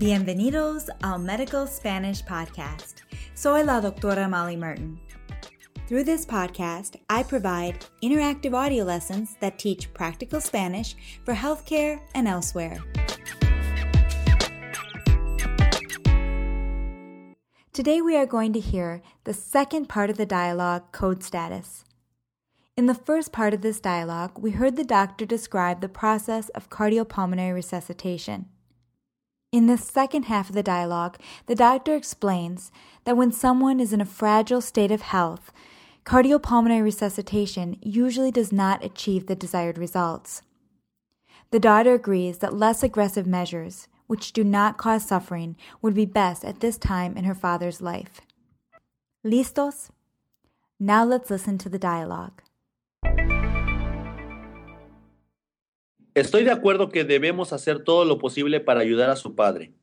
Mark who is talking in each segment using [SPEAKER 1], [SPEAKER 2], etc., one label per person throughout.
[SPEAKER 1] Bienvenidos al Medical Spanish Podcast. Soy la doctora Molly Merton. Through this podcast, I provide interactive audio lessons that teach practical Spanish for healthcare and elsewhere. Today we are going to hear the second part of the dialogue, Code Status. In the first part of this dialogue, we heard the doctor describe the process of cardiopulmonary resuscitation. In the second half of the dialogue, the doctor explains that when someone is in a fragile state of health, cardiopulmonary resuscitation usually does not achieve the desired results. The daughter agrees that less aggressive measures, which do not cause suffering, would be best at this time in her father's life. Listos? Now let's listen to the dialogue.
[SPEAKER 2] Estoy de acuerdo que debemos hacer todo lo posible para ayudar a su padre,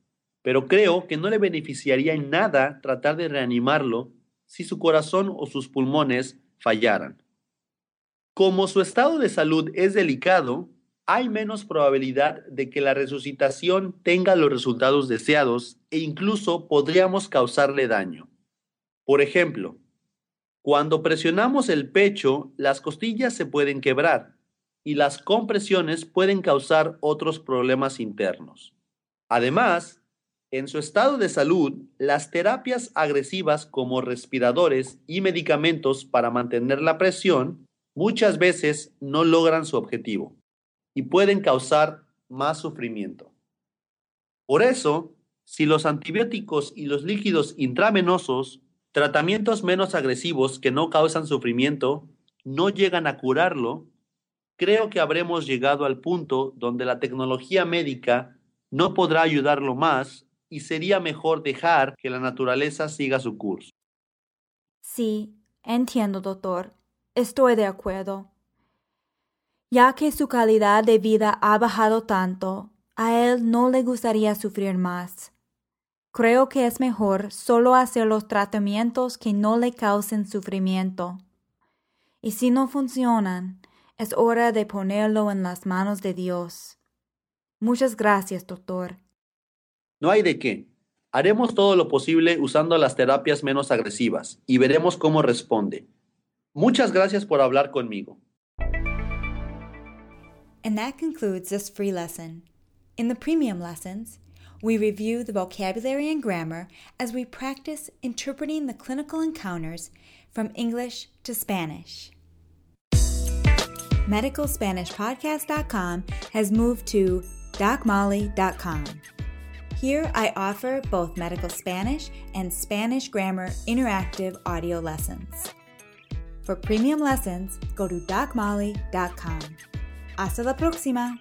[SPEAKER 2] pero creo que no le beneficiaría en nada tratar de reanimarlo si su corazón o sus pulmones fallaran. Como su estado de salud es delicado, hay menos probabilidad de que la resucitación tenga los resultados deseados e incluso podríamos causarle daño. Por ejemplo, cuando presionamos el pecho, las costillas se pueden quebrar y las compresiones pueden causar otros problemas internos. Además, en su estado de salud, las terapias agresivas como respiradores y medicamentos para mantener la presión muchas veces no logran su objetivo y pueden causar más sufrimiento. Por eso, si los antibióticos y los líquidos intravenosos, tratamientos menos agresivos que no causan sufrimiento, no llegan a curarlo, creo que habremos llegado al punto donde la tecnología médica no podrá ayudarlo más y sería mejor dejar que la naturaleza siga su curso.
[SPEAKER 1] Sí, entiendo, doctor. Estoy de acuerdo. Ya que su calidad de vida ha bajado tanto, a él no le gustaría sufrir más. Creo que es mejor solo hacer los tratamientos que no le causen sufrimiento. Y si no funcionan, es hora de ponerlo en las manos de Dios. Muchas gracias, doctor.
[SPEAKER 2] No hay de qué. Haremos todo lo posible usando las terapias menos agresivas y veremos cómo responde. Muchas gracias por hablar conmigo.
[SPEAKER 1] And that concludes this free lesson. In the premium lessons, we review the vocabulary and grammar as we practice interpreting the clinical encounters from English to Spanish. MedicalSpanishPodcast.com has moved to DocMolly.com. Here I offer both medical Spanish and Spanish grammar interactive audio lessons. For premium lessons, go to DocMolly.com. Hasta la próxima!